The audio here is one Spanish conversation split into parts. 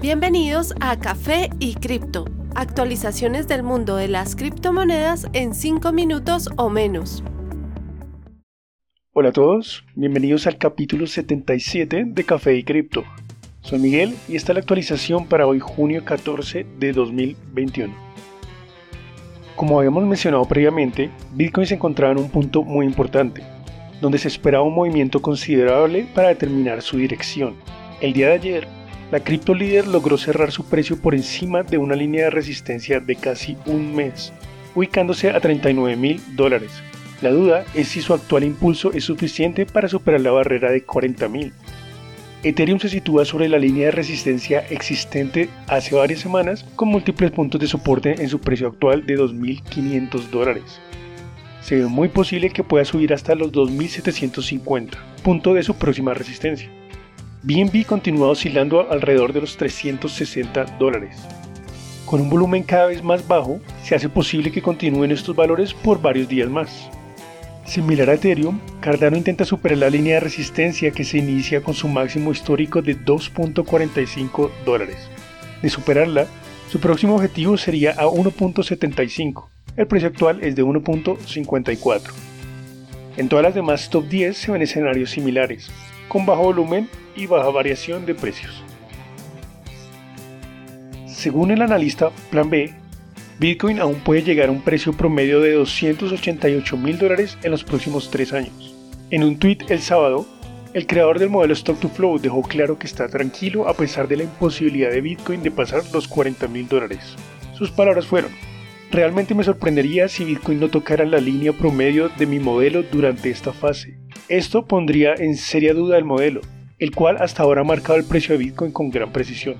Bienvenidos a Café y Cripto, actualizaciones del mundo de las criptomonedas en 5 minutos o menos. Hola a todos, bienvenidos al capítulo 77 de Café y Cripto. Soy Miguel y esta es la actualización para hoy junio 14 de 2021. Como habíamos mencionado previamente, Bitcoin se encontraba en un punto muy importante, donde se esperaba un movimiento considerable para determinar su dirección. El día de ayer, la cripto líder logró cerrar su precio por encima de una línea de resistencia de casi un mes, ubicándose a 39 mil dólares. La duda es si su actual impulso es suficiente para superar la barrera de 40 mil. Ethereum se sitúa sobre la línea de resistencia existente hace varias semanas con múltiples puntos de soporte en su precio actual de 2.500 dólares. Se ve muy posible que pueda subir hasta los 2.750, punto de su próxima resistencia. BNB continúa oscilando alrededor de los 360 dólares. Con un volumen cada vez más bajo, se hace posible que continúen estos valores por varios días más. Similar a Ethereum, Cardano intenta superar la línea de resistencia que se inicia con su máximo histórico de 2.45 dólares. De superarla, su próximo objetivo sería a 1.75. El precio actual es de 1.54. En todas las demás top 10 se ven escenarios similares, con bajo volumen y baja variación de precios. Según el analista Plan B, Bitcoin aún puede llegar a un precio promedio de 288 mil dólares en los próximos tres años. En un tweet el sábado, el creador del modelo Stock to Flow dejó claro que está tranquilo a pesar de la imposibilidad de Bitcoin de pasar los 40 mil dólares. Sus palabras fueron, realmente me sorprendería si Bitcoin no tocara la línea promedio de mi modelo durante esta fase. Esto pondría en seria duda el modelo, el cual hasta ahora ha marcado el precio de Bitcoin con gran precisión.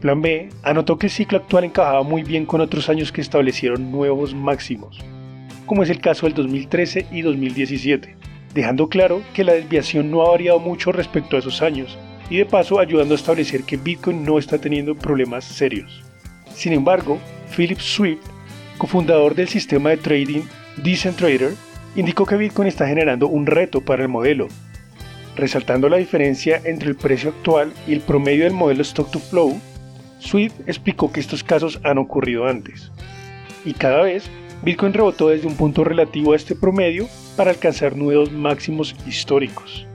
Plan B anotó que el ciclo actual encajaba muy bien con otros años que establecieron nuevos máximos, como es el caso del 2013 y 2017, dejando claro que la desviación no ha variado mucho respecto a esos años, y de paso ayudando a establecer que Bitcoin no está teniendo problemas serios. Sin embargo, Philip Swift, cofundador del sistema de trading Decentrader, indicó que Bitcoin está generando un reto para el modelo, resaltando la diferencia entre el precio actual y el promedio del modelo Stock to Flow. Swift explicó que estos casos han ocurrido antes, y cada vez Bitcoin rebotó desde un punto relativo a este promedio para alcanzar nuevos máximos históricos.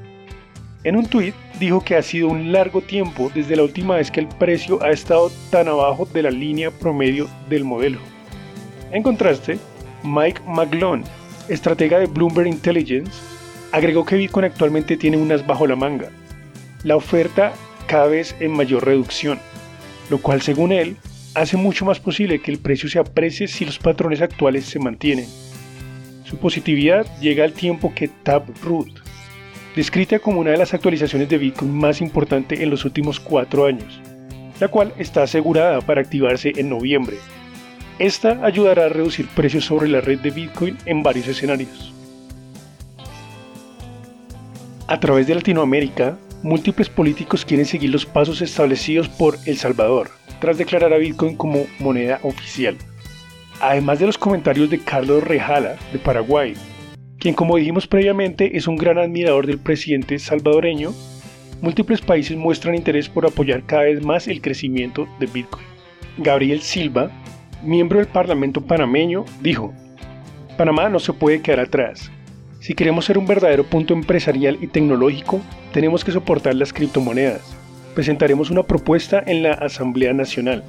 En un tweet dijo que ha sido un largo tiempo desde la última vez que el precio ha estado tan abajo de la línea promedio del modelo. En contraste, Mike McGlone, estratega de Bloomberg Intelligence, agregó que Bitcoin actualmente tiene unas bajo la manga, la oferta cada vez en mayor reducción, lo cual según él hace mucho más posible que el precio se aprecie si los patrones actuales se mantienen. Su positividad llega al tiempo que Taproot, descrita como una de las actualizaciones de Bitcoin más importante en los últimos cuatro años, la cual está asegurada para activarse en noviembre, esta ayudará a reducir precios sobre la red de Bitcoin en varios escenarios. A través de Latinoamérica, múltiples políticos quieren seguir los pasos establecidos por El Salvador, tras declarar a Bitcoin como moneda oficial. Además de los comentarios de Carlos Rejala, de Paraguay, quien como dijimos previamente es un gran admirador del presidente salvadoreño, múltiples países muestran interés por apoyar cada vez más el crecimiento de Bitcoin. Gabriel Silva, miembro del Parlamento panameño, dijo, Panamá no se puede quedar atrás. Si queremos ser un verdadero punto empresarial y tecnológico, tenemos que soportar las criptomonedas. Presentaremos una propuesta en la Asamblea Nacional.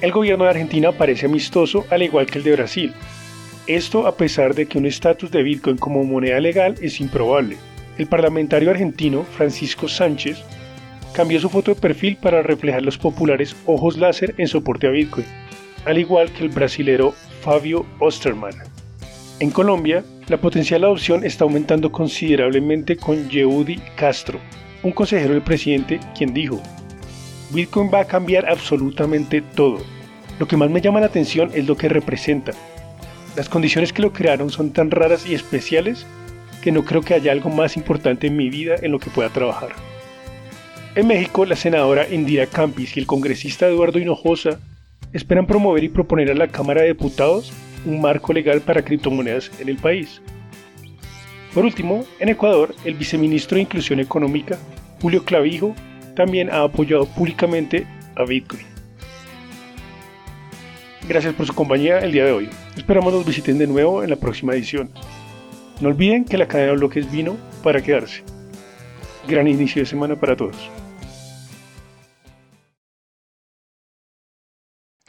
El gobierno de Argentina parece amistoso al igual que el de Brasil. Esto a pesar de que un estatus de Bitcoin como moneda legal es improbable. El parlamentario argentino Francisco Sánchez cambió su foto de perfil para reflejar los populares ojos láser en soporte a Bitcoin al igual que el brasilero Fabio Osterman. En Colombia, la potencial adopción está aumentando considerablemente con Yehudi Castro, un consejero del presidente, quien dijo, Bitcoin va a cambiar absolutamente todo. Lo que más me llama la atención es lo que representa. Las condiciones que lo crearon son tan raras y especiales que no creo que haya algo más importante en mi vida en lo que pueda trabajar. En México, la senadora Indira Campis y el congresista Eduardo Hinojosa esperan promover y proponer a la Cámara de Diputados un marco legal para criptomonedas en el país. Por último, en Ecuador, el viceministro de Inclusión Económica, Julio Clavijo, también ha apoyado públicamente a Bitcoin. Gracias por su compañía el día de hoy. Esperamos nos visiten de nuevo en la próxima edición. No olviden que la cadena de bloques vino para quedarse. Gran inicio de semana para todos.